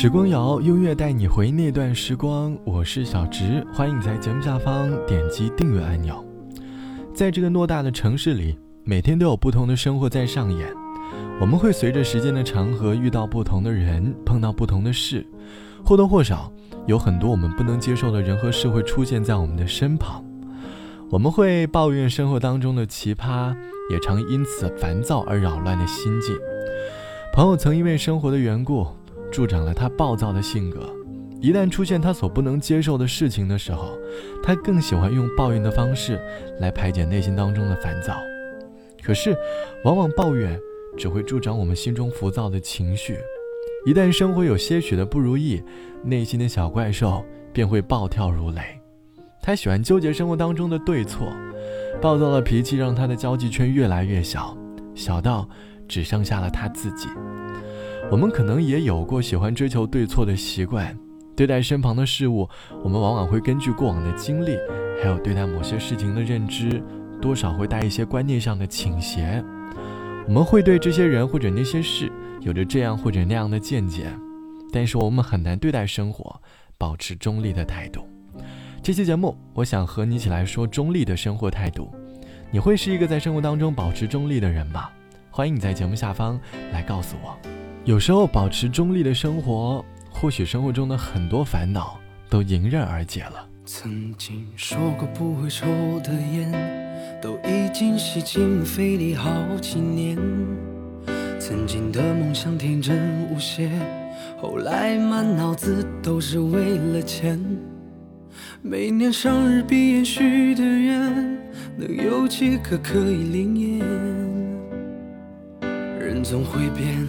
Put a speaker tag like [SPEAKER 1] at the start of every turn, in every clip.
[SPEAKER 1] 时光谣，音乐带你回那段时光。我是小植，欢迎在节目下方点击订阅按钮。在这个偌大的城市里，每天都有不同的生活在上演。我们会随着时间的长河，遇到不同的人，碰到不同的事，或多或少有很多我们不能接受的人和事会出现在我们的身旁。我们会抱怨生活当中的奇葩，也常因此烦躁而扰乱的心境。朋友曾因为生活的缘故。助长了他暴躁的性格。一旦出现他所不能接受的事情的时候，他更喜欢用抱怨的方式来排解内心当中的烦躁。可是，往往抱怨只会助长我们心中浮躁的情绪。一旦生活有些许的不如意，内心的小怪兽便会暴跳如雷。他喜欢纠结生活当中的对错，暴躁的脾气让他的交际圈越来越小，小到只剩下了他自己。我们可能也有过喜欢追求对错的习惯，对待身旁的事物，我们往往会根据过往的经历，还有对待某些事情的认知，多少会带一些观念上的倾斜。我们会对这些人或者那些事有着这样或者那样的见解，但是我们很难对待生活保持中立的态度。这期节目，我想和你一起来说中立的生活态度。你会是一个在生活当中保持中立的人吗？欢迎你在节目下方来告诉我。有时候保持中立的生活，或许生活中的很多烦恼都迎刃而解了。
[SPEAKER 2] 曾经说过不会抽的烟，都已经吸进肺里好几年。曾经的梦想天真无邪，后来满脑子都是为了钱。每年生日闭眼许的愿，能有几个可以灵验？人总会变。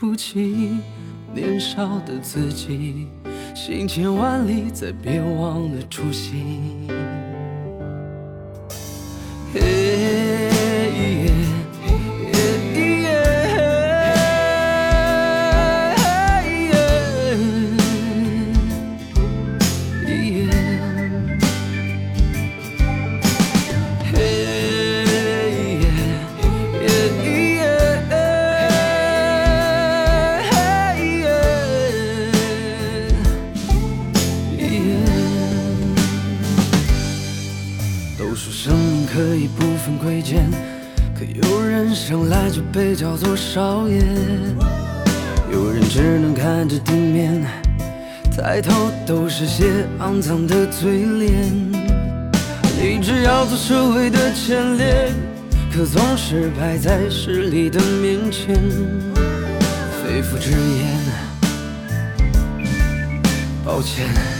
[SPEAKER 2] 不起，年少的自己，行千万里，再别忘了初心。被叫做少爷，有人只能看着地面，抬头都是些肮脏的嘴脸。立志要做社会的前列，可总是摆在势力的面前，肺腑之言，抱歉。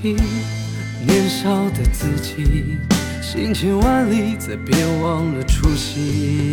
[SPEAKER 2] 起。年少的自己，行千万里，再别忘了初心。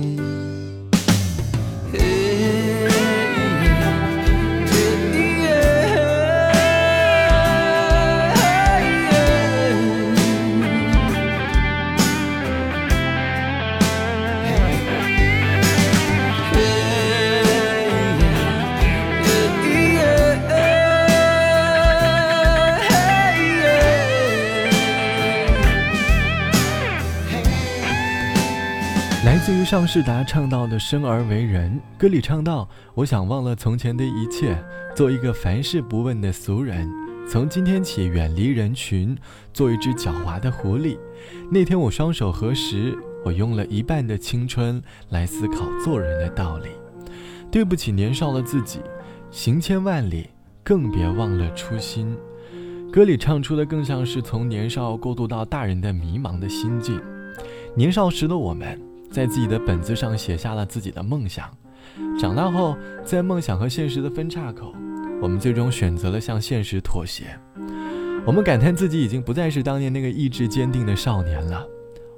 [SPEAKER 2] 于尚世达唱到的“生而为人”，歌里唱到：“我想忘了从前的一切，做一个凡事不问的俗人。从今天起远离人群，做一只狡猾的狐狸。那天我双手合十，我用了一半的青春来思考做人的道理。对不起，年少的自己，行千万里，更别忘了初心。”歌里唱出的更像是从年少过渡到大人的迷茫的心境。年少时的我们。在自己的本子上写下了自己的梦想，长大后，在梦想和现实的分岔口，我们最终选择了向现实妥协。我们感叹自己已经不再是当年那个意志坚定的少年了。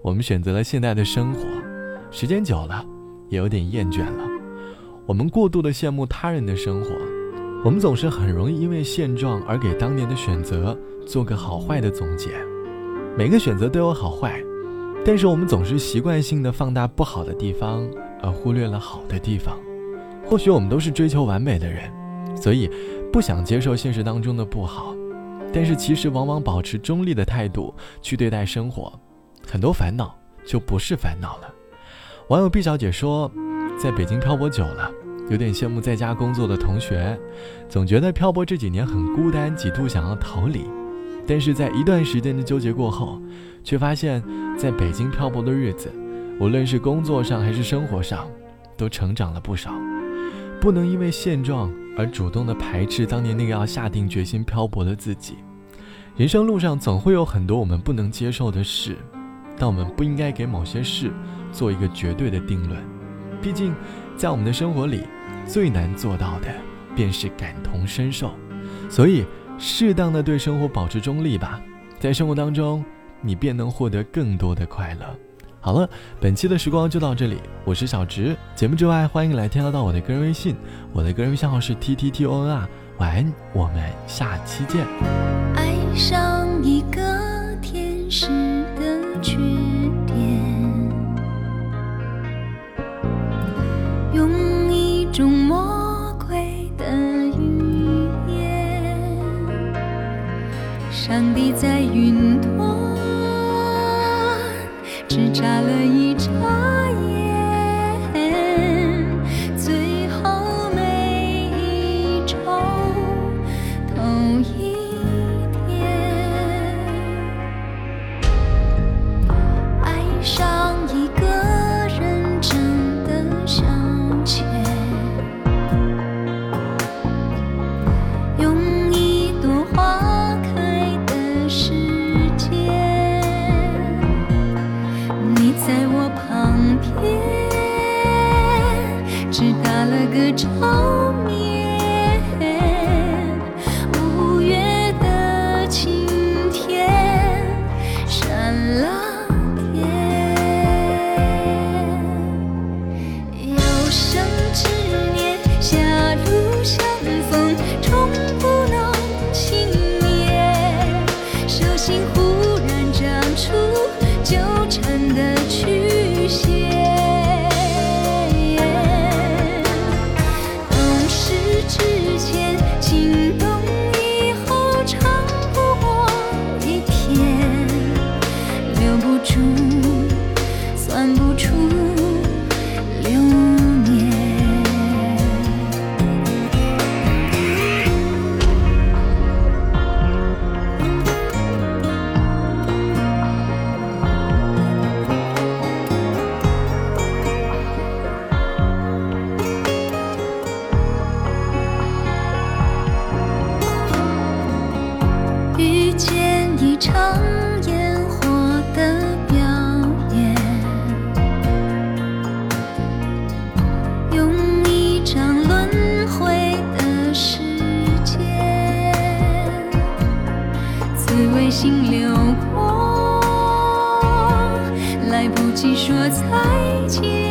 [SPEAKER 2] 我们选择了现代的生活，时间久了，也有点厌倦了。我们过度的羡慕他人的生活，我们总是很容易因为现状而给当年的选择做个好坏的总结。每个选择都有好坏。但是我们总是习惯性的放大不好的地方，而忽略了好的地方。或许我们都是追求完美的人，所以不想接受现实当中的不好。但是其实往往保持中立的态度去对待生活，很多烦恼就不是烦恼了。网友毕小姐说，在北京漂泊久了，有点羡慕在家工作的同学，总觉得漂泊这几年很孤单，几度想要逃离。但是在一段时间的纠结过后，却发现，在北京漂泊的日子，无论是工作上还是生活上，都成长了不少。不能因为现状而主动的排斥当年那个要下定决心漂泊的自己。人生路上总会有很多我们不能接受的事，但我们不应该给某些事做一个绝对的定论。毕竟，在我们的生活里，最难做到的便是感同身受。所以，适当的对生活保持中立吧，在生活当中。你便能获得更多的快乐。好了，本期的时光就到这里，我是小直。节目之外，欢迎来添加到我的个人微信，我的个人微信号是 t t t o n r。晚安，我们下期见。
[SPEAKER 3] 爱上一个天使的缺点，用一种魔鬼的语言，上帝在云端。只眨了一眨。哦说再见，